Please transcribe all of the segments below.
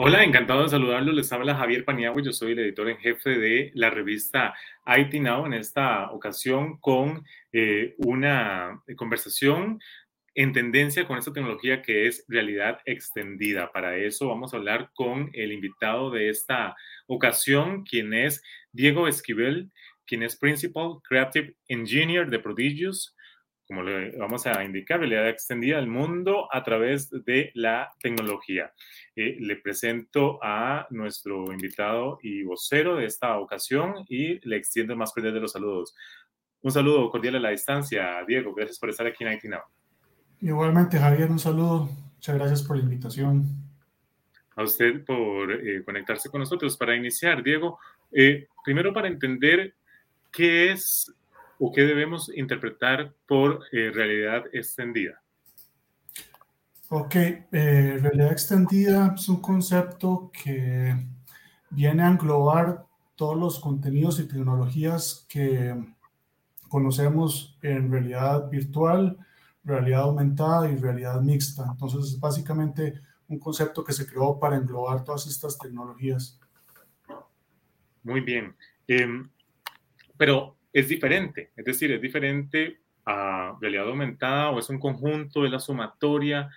Hola, encantado de saludarlo. Les habla Javier Paniagua. Yo soy el editor en jefe de la revista IT Now. En esta ocasión con eh, una conversación en tendencia con esta tecnología que es realidad extendida. Para eso vamos a hablar con el invitado de esta ocasión, quien es Diego Esquivel, quien es Principal Creative Engineer de Prodigious como le vamos a indicar, realidad extendida al mundo a través de la tecnología. Eh, le presento a nuestro invitado y vocero de esta ocasión y le extiendo el más cordial de los saludos. Un saludo cordial a la distancia, Diego. Gracias por estar aquí en IT Now. Igualmente, Javier, un saludo. Muchas gracias por la invitación. A usted por eh, conectarse con nosotros. Para iniciar, Diego, eh, primero para entender qué es o qué debemos interpretar por eh, realidad extendida? Ok, eh, realidad extendida es un concepto que viene a englobar todos los contenidos y tecnologías que conocemos en realidad virtual, realidad aumentada y realidad mixta. Entonces es básicamente un concepto que se creó para englobar todas estas tecnologías. Muy bien. Em, pero es diferente, es decir, es diferente a realidad aumentada o es un conjunto, de la sumatoria.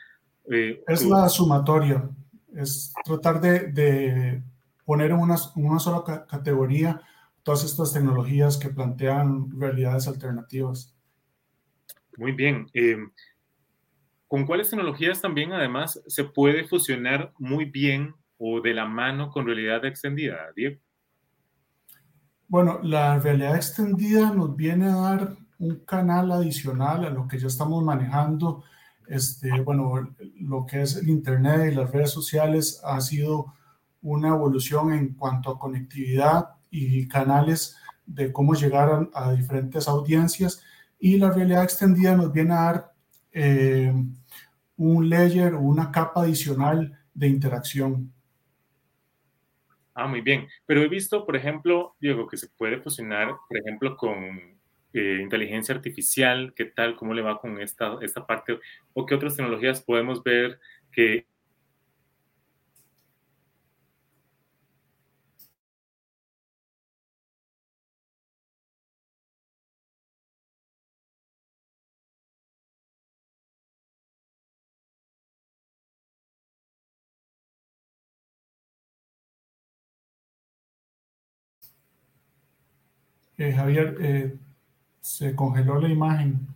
Eh, es la sumatoria, es tratar de, poner en una, una sola categoría todas estas tecnologías que plantean realidades alternativas. Muy bien. Eh, ¿Con cuáles tecnologías también además se puede fusionar muy bien o de la mano con realidad extendida, Diego? Bueno, la realidad extendida nos viene a dar un canal adicional a lo que ya estamos manejando. Este, bueno, lo que es el Internet y las redes sociales ha sido una evolución en cuanto a conectividad y canales de cómo llegar a, diferentes audiencias. Y la realidad extendida nos viene a dar eh, un layer o una capa adicional de interacción. Ah, muy bien. Pero he visto, por ejemplo, Diego, que se puede fusionar, por ejemplo, con eh, inteligencia artificial. ¿Qué tal? ¿Cómo le va con esta, esta parte? ¿O qué otras tecnologías podemos ver que Javier, eh, se congeló la imagen.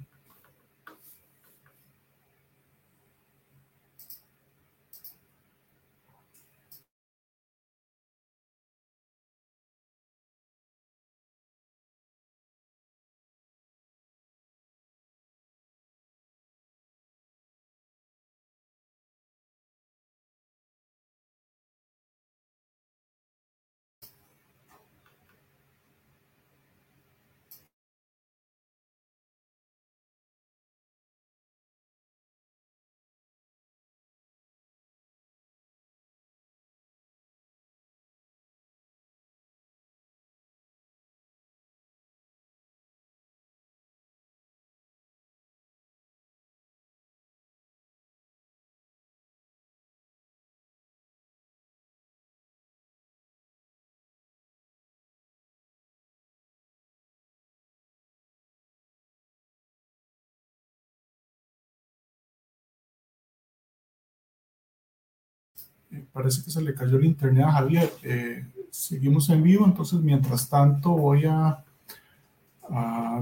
Eh, parece que se le cayó el internet a Javier. Eh, seguimos en vivo, entonces mientras tanto voy a,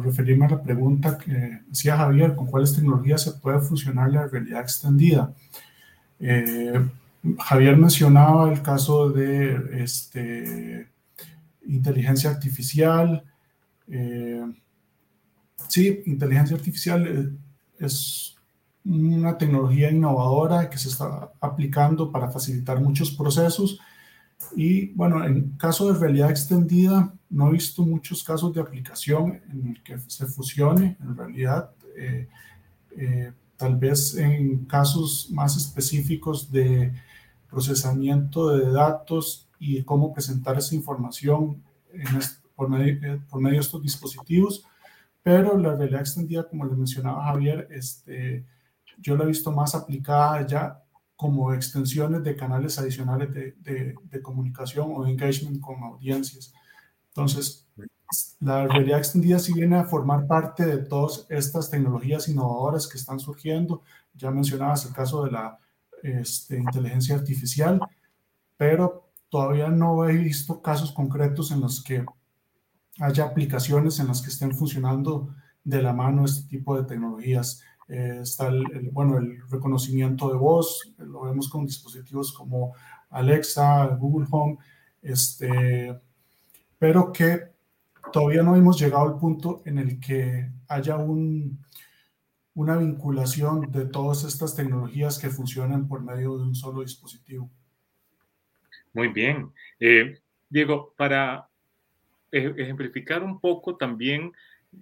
referirme a la pregunta que hacía Javier, con cuáles tecnologías se puede fusionar la realidad extendida. Eh, Javier mencionaba el caso de este, inteligencia artificial. sí, inteligencia artificial es una tecnología innovadora que se está aplicando para facilitar muchos procesos. Y bueno, en caso de realidad extendida, no he visto muchos casos de aplicación en el que se fusione en realidad. Eh, eh, tal vez en casos más específicos de procesamiento de datos y cómo presentar esa información por, medio, eh, por medio de estos dispositivos. Pero la realidad extendida, como le mencionaba Javier, este, yo la he visto más aplicada ya como extensiones de canales adicionales de, de, comunicación o de engagement con audiencias. Entonces, la realidad extendida sí viene a formar parte de todas estas tecnologías innovadoras que están surgiendo. Ya mencionabas el caso de la este, inteligencia artificial, pero todavía no he visto casos concretos en los que haya aplicaciones en las que estén funcionando de la mano este tipo de tecnologías. Eh, está el, bueno, el reconocimiento de voz, lo vemos con dispositivos como Alexa, Google Home, este, pero que todavía no hemos llegado al punto en el que haya un, una vinculación de todas estas tecnologías que funcionan por medio de un solo dispositivo. Muy bien. Eh, Diego, para e-, ejemplificar un poco también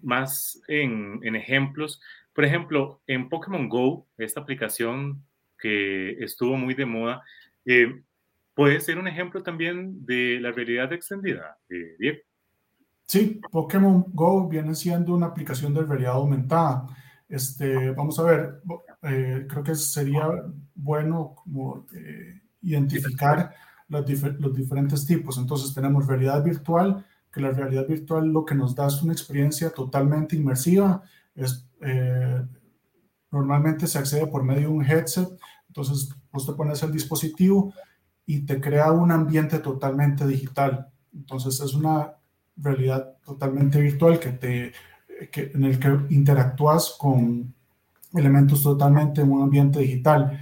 más en, en, ejemplos, por ejemplo, en Pokémon Go, esta aplicación que estuvo muy de moda, eh, puede ser un ejemplo también de la realidad extendida, eh, Diego. Sí, Pokémon Go viene siendo una aplicación de realidad aumentada. Este, vamos a ver, eh, creo que sería bueno como, identificar los, los, diferentes tipos. Entonces tenemos realidad virtual, que la realidad virtual lo que nos da es una experiencia totalmente inmersiva. Es, eh, normalmente se accede por medio de un headset, entonces vos te pones el dispositivo y te crea un ambiente totalmente digital. Entonces es una realidad totalmente virtual que te, en el que interactúas con elementos totalmente en un ambiente digital.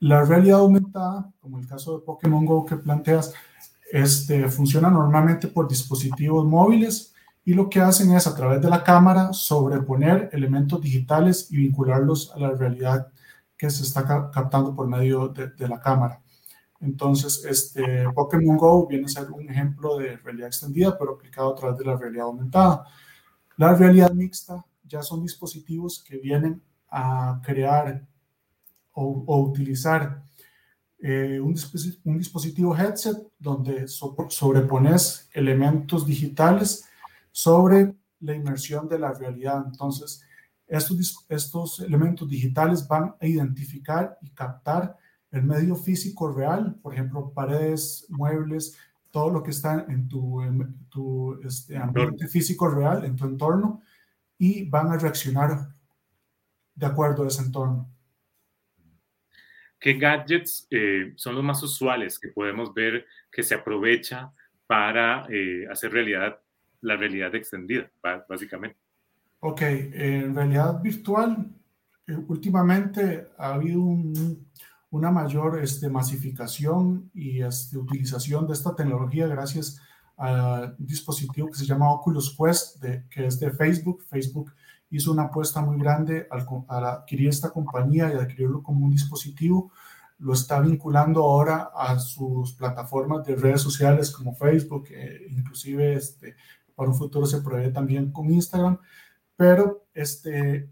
La realidad aumentada, como el caso de Pokémon Go que planteas, este, funciona normalmente por dispositivos móviles y lo que hacen es a través de la cámara sobreponer elementos digitales y vincularlos a la realidad que se está captando por medio de, la cámara. Entonces, este, Pokémon Go viene a ser un ejemplo de realidad extendida, pero aplicado a través de la realidad aumentada. La realidad mixta ya son dispositivos que vienen a crear o, o utilizar eh, un, dispositivo headset donde sobrepones elementos digitales sobre la inmersión de la realidad. Entonces, estos, estos elementos digitales van a identificar y captar el medio físico real, por ejemplo, paredes, muebles, todo lo que está en tu, tu este, ambiente físico real, en tu entorno, y van a reaccionar de acuerdo a ese entorno. ¿Qué gadgets eh, son los más usuales que podemos ver que se aprovecha para eh, hacer realidad la realidad extendida, básicamente? Ok, en realidad virtual, eh, últimamente ha habido una mayor este, masificación y este, utilización de esta tecnología gracias a un dispositivo que se llama Oculus Quest, de, que es de Facebook. Facebook hizo una apuesta muy grande al, adquirir esta compañía y adquirirlo como un dispositivo. Lo está vinculando ahora a sus plataformas de redes sociales como Facebook, eh, inclusive este, para un futuro se prevé también con Instagram, pero este,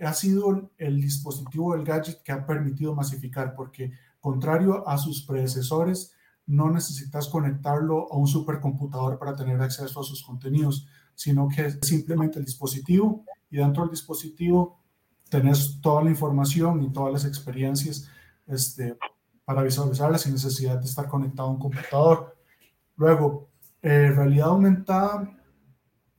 ha sido el dispositivo, el gadget que ha permitido masificar, porque contrario a sus predecesores, no necesitas conectarlo a un supercomputador para tener acceso a sus contenidos, sino que es simplemente el dispositivo y dentro del dispositivo tenés toda la información y todas las experiencias este, para visualizarlas sin necesidad de estar conectado a un computador. Luego, eh, realidad aumentada,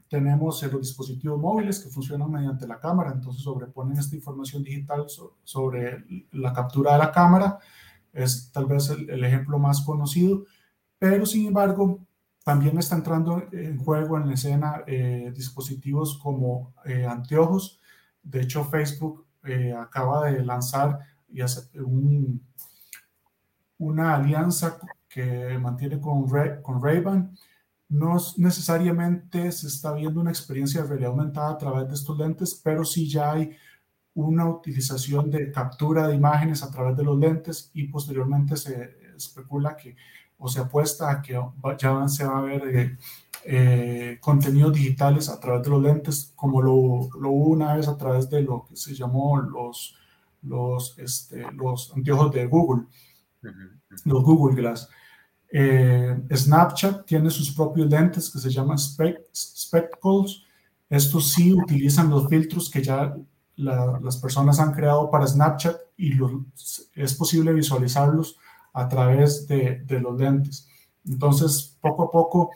tenemos los dispositivos móviles que funcionan mediante la cámara, entonces sobreponen esta información digital sobre la captura de la cámara, es tal vez el ejemplo más conocido, pero sin embargo, también está entrando en juego en la escena eh, dispositivos como eh, anteojos. De hecho, Facebook eh, acaba de lanzar y un, una alianza que mantiene con, Ray, con Ray-Ban. No necesariamente se está viendo una experiencia de realidad aumentada a través de estos lentes, pero sí ya hay una utilización de captura de imágenes a través de los lentes y posteriormente se especula que o se apuesta a que ya se va a ver eh, eh, contenidos digitales a través de los lentes, como lo, lo, hubo una vez a través de lo que se llamó los, los, este, los anteojos de Google, los Google Glass. Eh, Snapchat tiene sus propios lentes que se llaman spectacles. Estos sí utilizan los filtros que ya las personas han creado para Snapchat y es posible visualizarlos a través de, de, los lentes. Entonces, poco a poco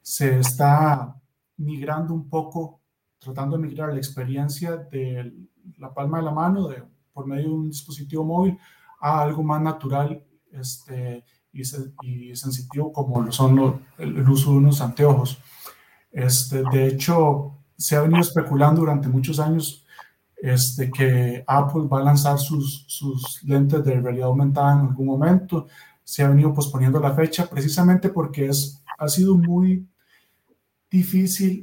se está migrando un poco, tratando de migrar la experiencia de la palma de la mano de, por medio de un dispositivo móvil a algo más natural este, y, y sensitivo como lo son el, uso de unos anteojos. Este, de hecho, se ha venido especulando durante muchos años este, que Apple va a lanzar sus, sus lentes de realidad aumentada en algún momento. Se ha venido posponiendo la fecha precisamente porque es, ha sido muy difícil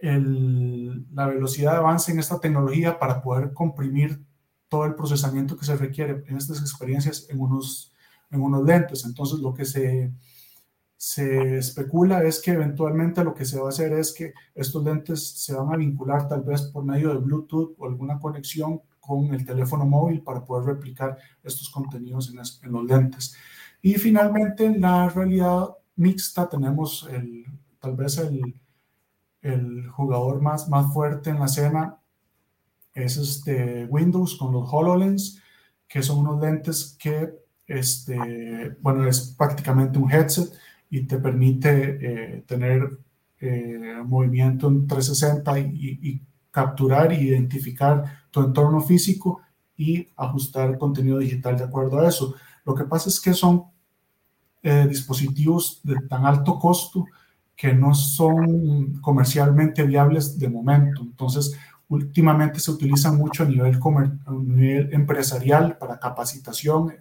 el, la velocidad de avance en esta tecnología para poder comprimir todo el procesamiento que se requiere en estas experiencias en unos, en unos lentes. Entonces, lo que se, se especula es que eventualmente lo que se va a hacer es que estos lentes se van a vincular tal vez por medio de Bluetooth o alguna conexión con el teléfono móvil para poder replicar estos contenidos en, en los lentes. Y finalmente, en la realidad mixta tenemos el, tal vez el, el jugador más, más fuerte en la escena es este Windows con los HoloLens, que son unos lentes que, este, bueno, es prácticamente un headset y te permite eh, tener eh, movimiento en 360 y, capturar e identificar tu entorno físico y ajustar el contenido digital de acuerdo a eso. Lo que pasa es que son eh, dispositivos de tan alto costo que no son comercialmente viables de momento. Entonces, últimamente se utilizan mucho a nivel, nivel empresarial para capacitación,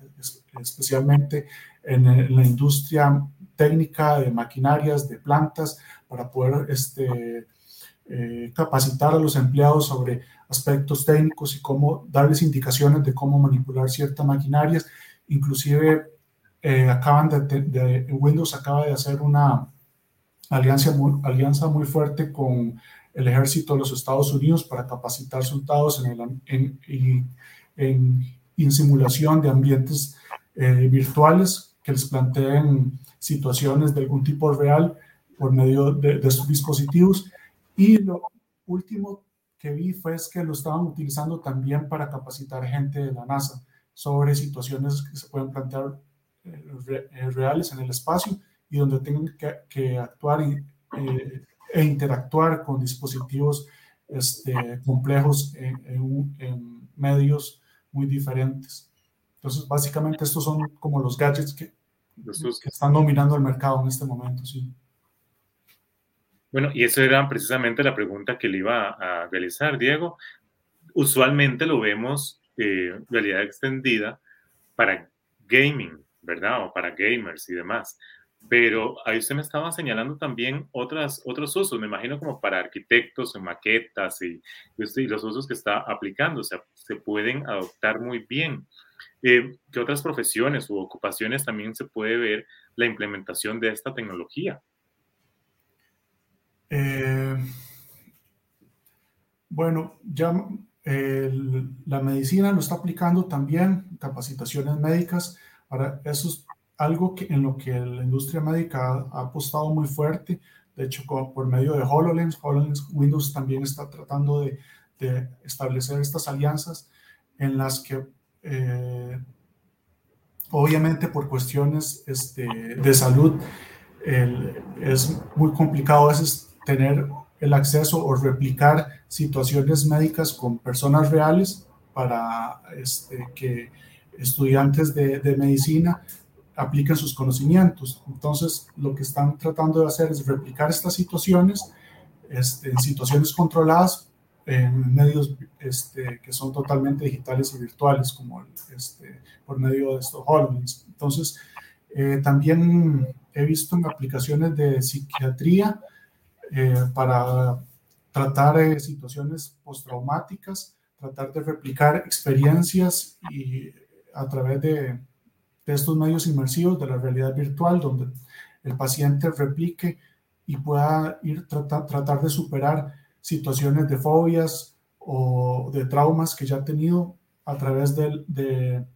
especialmente en, la industria técnica de maquinarias, de plantas, para poder este, eh, capacitar a los empleados sobre aspectos técnicos y cómo darles indicaciones de cómo manipular ciertas maquinarias. Inclusive eh, acaban de, Windows acaba de hacer una alianza muy fuerte con el ejército de los Estados Unidos para capacitar soldados en, en, en, simulación de ambientes eh, virtuales que les planteen situaciones de algún tipo real por medio de, de dispositivos. Y lo último que vi fue es que lo estaban utilizando también para capacitar gente de la NASA sobre situaciones que se pueden plantear eh, eh, reales en el espacio y donde tengan que, que actuar y, e interactuar con dispositivos este, complejos en, medios muy diferentes. Entonces, básicamente estos son como los gadgets que, que están dominando el mercado en este momento, sí. Bueno, y eso era precisamente la pregunta que le iba a realizar, Diego. Usualmente lo vemos eh, realidad extendida para gaming, ¿verdad? O para gamers y demás. Pero ahí usted me estaba señalando también otras, otros usos, me imagino como para arquitectos maquetas y, los usos que está aplicando, o sea, se pueden adoptar muy bien. Eh, ¿Qué otras profesiones u ocupaciones también se puede ver la implementación de esta tecnología? Eh, bueno, ya la medicina lo está aplicando también, capacitaciones médicas. Ahora, eso algo que, en lo que la industria médica ha, apostado muy fuerte. De hecho, por medio de HoloLens, HoloLens Windows también está tratando de, establecer estas alianzas en las que, eh, obviamente, por cuestiones este, de salud, es muy complicado a veces tener el acceso o replicar situaciones médicas con personas reales para este, que estudiantes de medicina apliquen sus conocimientos. Entonces, lo que están tratando de hacer es replicar estas situaciones este, en situaciones controladas en medios este, que son totalmente digitales y virtuales, como este, por medio de estos HoloLens. Entonces, eh, también he visto en aplicaciones de psiquiatría eh, para tratar eh, situaciones postraumáticas, tratar de replicar experiencias y a través de de estos medios inmersivos de la realidad virtual, donde el paciente replique y pueda ir tratar, tratar de superar situaciones de fobias o de traumas que ya ha tenido a través de, de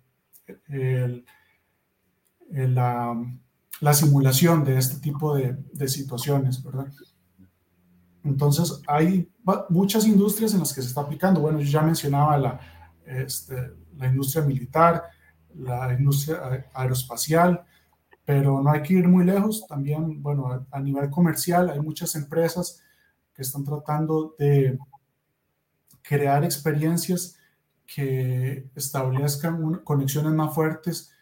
la, la, simulación de este tipo de, de situaciones, ¿verdad? Entonces, hay muchas industrias en las que se está aplicando. Bueno, yo ya mencionaba la, este, la industria militar, la industria aeroespacial, pero no hay que ir muy lejos. También, bueno, a nivel comercial hay muchas empresas que están tratando de crear experiencias que establezcan conexiones más fuertes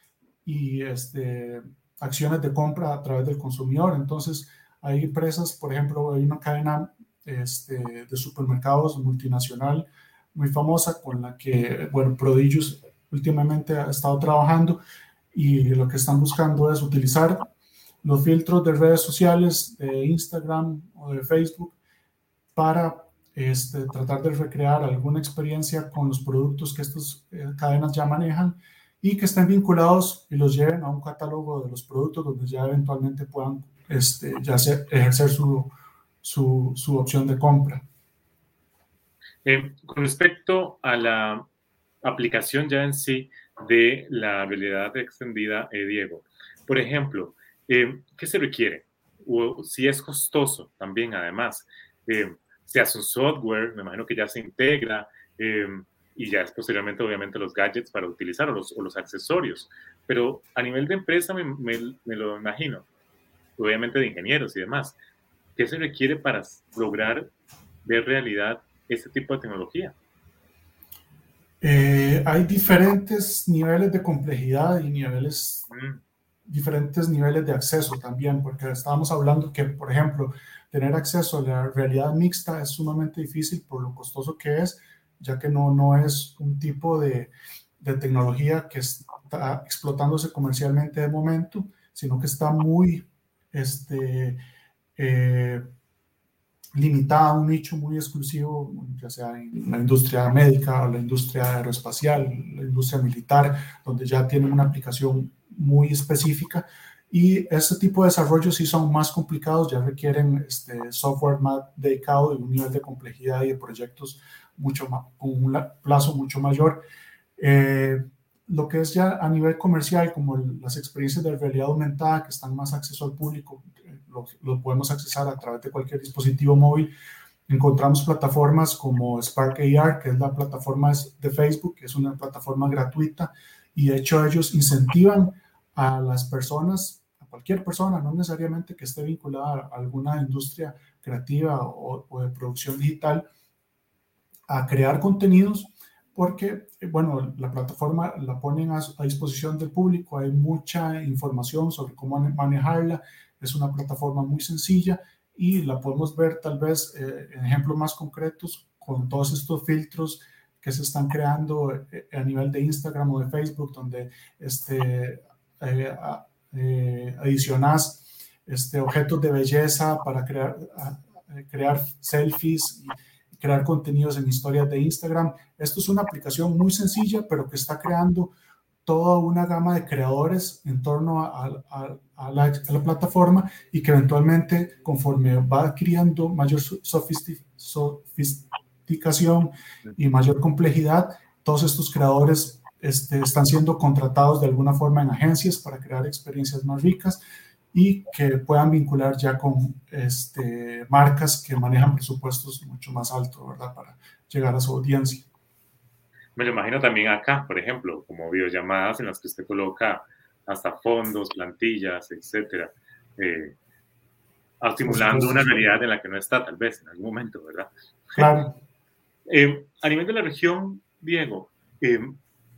y este, acciones de compra a través del consumidor. Entonces, hay empresas, por ejemplo, hay una cadena este, de supermercados multinacional muy famosa con la que, bueno, Prodigious últimamente ha estado trabajando y lo que están buscando es utilizar los filtros de redes sociales, de Instagram o de Facebook, para este, tratar de recrear alguna experiencia con los productos que estas eh, cadenas ya manejan y que estén vinculados y los lleven a un catálogo de los productos donde ya eventualmente puedan este, ya ejercer su, su, opción de compra. Eh, con respecto a la aplicación ya en sí de la realidad extendida, eh, Diego, por ejemplo, eh, ¿qué se requiere? O si es costoso también, además. se hace un software, me imagino que ya se integra y ya es posteriormente, obviamente, los gadgets para utilizar o los, accesorios. Pero a nivel de empresa me, me, me lo imagino obviamente de ingenieros y demás. ¿Qué se requiere para lograr ver realidad este tipo de tecnología? Eh, hay diferentes niveles de complejidad y niveles, mm. diferentes niveles de acceso también, porque estábamos hablando que, por ejemplo, tener acceso a la realidad mixta es sumamente difícil por lo costoso que es, ya que no, no es un tipo de, de tecnología que está explotándose comercialmente de momento, sino que está muy este, eh, limitada a un nicho muy exclusivo, ya sea en la industria médica la industria aeroespacial, la industria militar, donde ya tienen una aplicación muy específica. Y este tipo de desarrollos sí son más complicados, ya requieren este, software más dedicado y un nivel de complejidad y de proyectos mucho más, con un plazo mucho mayor. Eh, lo que es ya a nivel comercial, como las experiencias de realidad aumentada que están más acceso al público, eh, lo, podemos accesar a través de cualquier dispositivo móvil. Encontramos plataformas como Spark AR, que es la plataforma de Facebook, que es una plataforma gratuita, y de hecho ellos incentivan a las personas, a cualquier persona, no necesariamente que esté vinculada a alguna industria creativa o, o de producción digital, a crear contenidos porque, eh, bueno, la plataforma la ponen a, disposición del público, hay mucha información sobre cómo manejarla, es una plataforma muy sencilla y la podemos ver tal vez eh, en ejemplos más concretos con todos estos filtros que se están creando eh, a nivel de Instagram o de Facebook, donde este, adicionas este, objetos de belleza para crear, crear selfies. Y, crear contenidos en historias de Instagram. Esto es una aplicación muy sencilla, pero que está creando toda una gama de creadores en torno a, la, plataforma y que eventualmente, conforme va adquiriendo mayor sofisticación y mayor complejidad, todos estos creadores este, están siendo contratados de alguna forma en agencias para crear experiencias más ricas y que puedan vincular ya con este, marcas que manejan presupuestos mucho más altos, ¿verdad? Para llegar a su audiencia. Me lo imagino también acá, por ejemplo, como videollamadas en las que usted coloca hasta fondos, plantillas, etcétera, eh, estimulando una realidad en la que no está, tal vez, en algún momento, ¿verdad? Claro. Eh, a nivel de la región, Diego, eh,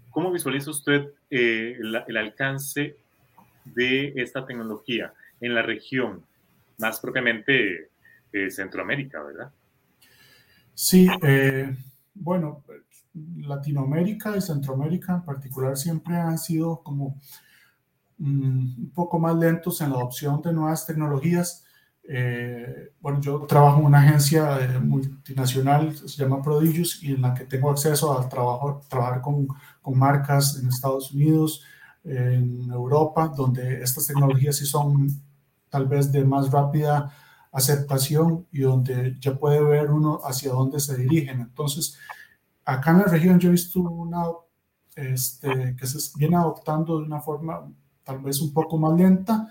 ¿cómo visualiza usted eh, el alcance de esta tecnología en la región, más propiamente eh, Centroamérica, ¿verdad? Sí, eh, bueno, Latinoamérica y Centroamérica en particular siempre han sido como mm, un poco más lentos en la adopción de nuevas tecnologías. Eh, bueno, yo trabajo en una agencia multinacional, se llama Prodigious, y en la que tengo acceso a trabajo, trabajar con, con marcas en Estados Unidos, en Europa, donde estas tecnologías sí son tal vez de más rápida aceptación y donde ya puede ver uno hacia dónde se dirigen. Entonces, acá en la región yo he visto una este, que se viene adoptando de una forma tal vez un poco más lenta,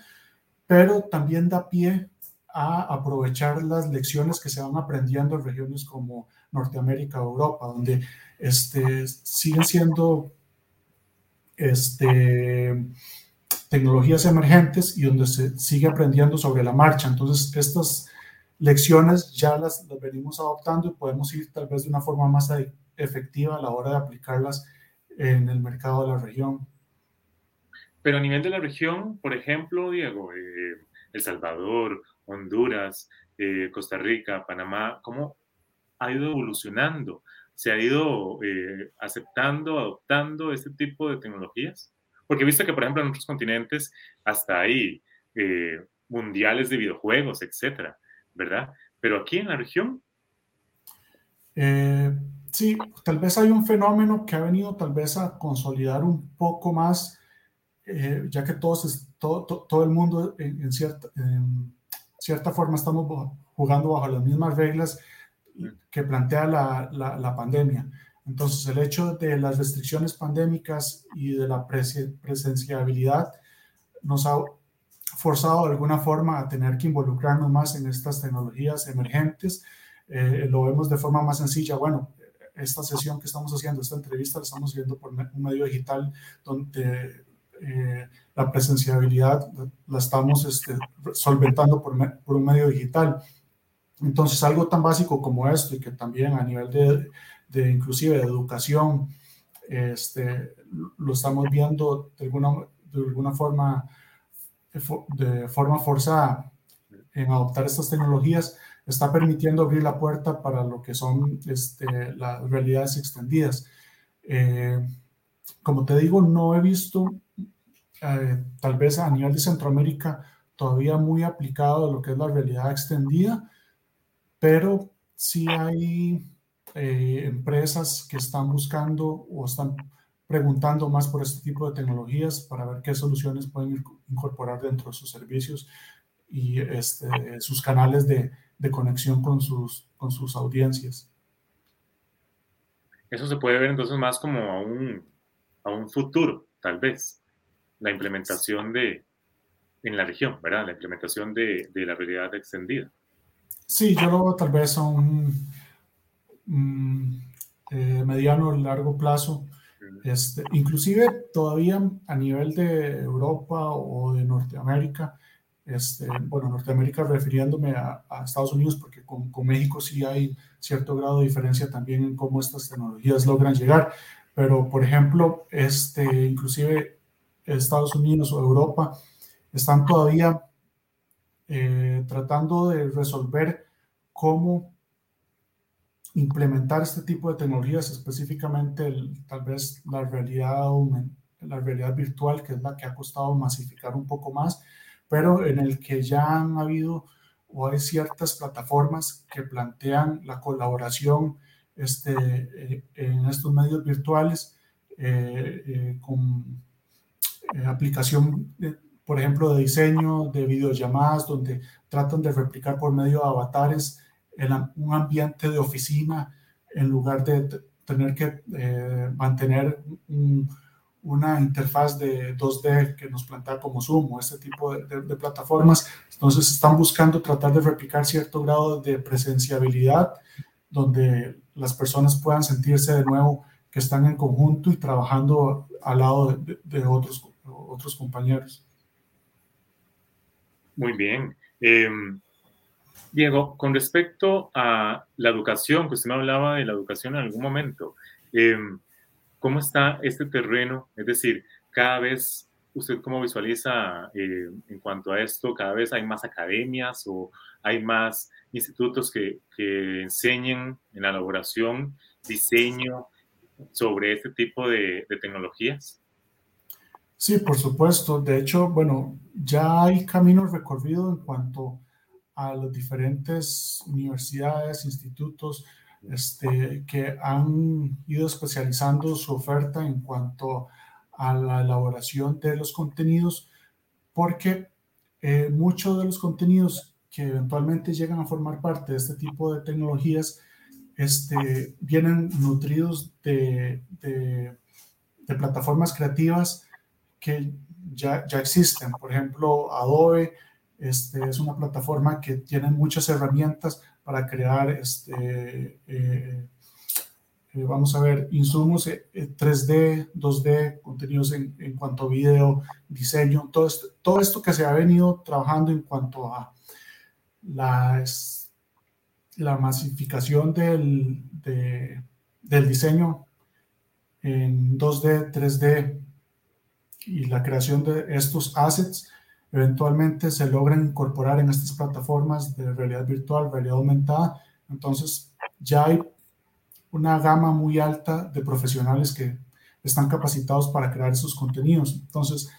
pero también da pie a aprovechar las lecciones que se van aprendiendo en regiones como Norteamérica o Europa, donde este, siguen siendo este, tecnologías emergentes y donde se sigue aprendiendo sobre la marcha. Entonces, estas lecciones ya las, venimos adoptando y podemos ir tal vez de una forma más efectiva a la hora de aplicarlas en el mercado de la región. Pero a nivel de la región, por ejemplo, Diego, eh, El Salvador, Honduras, eh, Costa Rica, Panamá, ¿cómo ha ido evolucionando? ¿Se ha ido eh, aceptando, adoptando este tipo de tecnologías? Porque he visto que, por ejemplo, en otros continentes hasta hay mundiales de videojuegos, etcétera, ¿verdad? Pero aquí en la región. sí, tal vez hay un fenómeno que ha venido tal vez a consolidar un poco más eh, ya que todos, todo, todo, el mundo en, cierta, en, cierta, forma estamos jugando bajo las mismas reglas que plantea la, la, pandemia. Entonces, el hecho de las restricciones pandémicas y de la presenciabilidad nos ha forzado de alguna forma a tener que involucrarnos más en estas tecnologías emergentes. Eh, lo vemos de forma más sencilla. Bueno, esta sesión que estamos haciendo, esta entrevista, la estamos viendo por un medio digital donde eh, la presenciabilidad la estamos este, solventando por, por, un medio digital. Entonces, algo tan básico como esto y que también a nivel de, de inclusive de educación, este, lo estamos viendo de alguna, de alguna forma, de forma forzada en adoptar estas tecnologías, está permitiendo abrir la puerta para lo que son este, las realidades extendidas. Eh, como te digo, no he visto eh, tal vez a nivel de Centroamérica todavía muy aplicado lo que es la realidad extendida, pero sí hay eh, empresas que están buscando o están preguntando más por este tipo de tecnologías para ver qué soluciones pueden incorporar dentro de sus servicios y este, sus canales de, conexión con sus, audiencias. Eso se puede ver entonces más como a un, a un futuro, tal vez la implementación de, en la región, ¿verdad? La implementación de la realidad extendida. Sí, yo lo veo tal vez a un eh, mediano o largo plazo. Este, inclusive todavía a nivel de Europa o de Norteamérica, este, bueno, Norteamérica refiriéndome a, a Estados Unidos, porque con, con, México sí hay cierto grado de diferencia también en cómo estas tecnologías logran llegar. Pero, por ejemplo, este, inclusive Estados Unidos o Europa están todavía eh, tratando de resolver cómo implementar este tipo de tecnologías, específicamente tal vez la realidad, la realidad virtual, que es la que ha costado masificar un poco más, pero en el que ya han habido o hay ciertas plataformas que plantean la colaboración este, eh, en estos medios virtuales eh, con aplicación, por ejemplo, de diseño, de videollamadas, donde tratan de replicar por medio de avatares un ambiente de oficina en lugar de tener que eh, mantener una interfaz de 2D que nos plantea como Zoom o este tipo de, de, plataformas. Entonces están buscando tratar de replicar cierto grado de presenciabilidad donde las personas puedan sentirse de nuevo que están en conjunto y trabajando al lado de, de otros otros compañeros. Muy bien. Em, Diego, con respecto a la educación, que usted me hablaba de la educación en algún momento, em, ¿cómo está este terreno? Es decir, cada vez, ¿usted cómo visualiza eh, en cuanto a esto? ¿Cada vez hay más academias o hay más institutos que, que enseñen en la elaboración, diseño sobre este tipo de tecnologías? Sí, por supuesto. De hecho, bueno, ya hay camino recorrido en cuanto a las diferentes universidades, institutos este, que han ido especializando su oferta en cuanto a la elaboración de los contenidos, porque eh, muchos de los contenidos que eventualmente llegan a formar parte de este tipo de tecnologías este, vienen nutridos de, plataformas creativas que ya, ya existen. Por ejemplo, Adobe Este, es una plataforma que tiene muchas herramientas para crear, este, eh, eh, vamos a ver, insumos 3D, 2D, contenidos en, en, cuanto a video, diseño, todo esto, todo esto que se ha venido trabajando en cuanto a la, la masificación del, del diseño en 2D, 3D y la creación de estos assets eventualmente se logran incorporar en estas plataformas de realidad virtual, realidad aumentada. Entonces ya hay una gama muy alta de profesionales que están capacitados para crear esos contenidos. Entonces,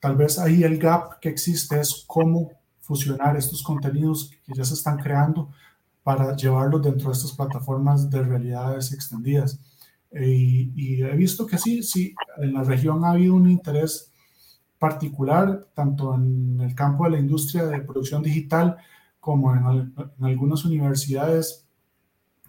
tal vez ahí el gap que existe es cómo fusionar estos contenidos que ya se están creando para llevarlos dentro de estas plataformas de realidades extendidas. Y, he visto que sí, sí, en la región ha habido un interés particular, tanto en el campo de la industria de producción digital como en, algunas universidades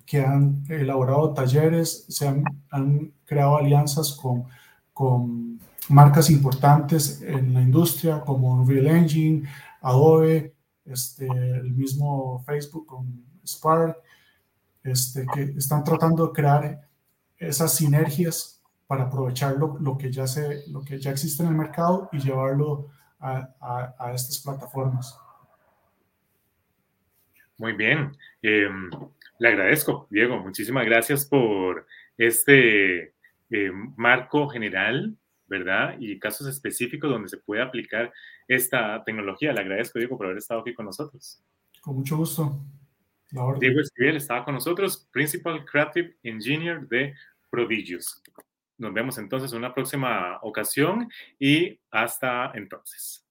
que han elaborado talleres, se han, han creado alianzas con, con, marcas importantes en la industria como Unreal Engine, Adobe, este, el mismo Facebook con Spark, este, que están tratando de crear esas sinergias para aprovechar lo, que, ya se, lo que ya existe en el mercado y llevarlo a, a, estas plataformas. Muy bien. Em, le agradezco, Diego. Muchísimas gracias por este em, marco general, ¿verdad? Y casos específicos donde se puede aplicar esta tecnología. Le agradezco, Diego, por haber estado aquí con nosotros. Con mucho gusto. Diego Esquivel estaba con nosotros, Principal Creative Engineer de Prodigious. Nos vemos entonces en una próxima ocasión y hasta entonces.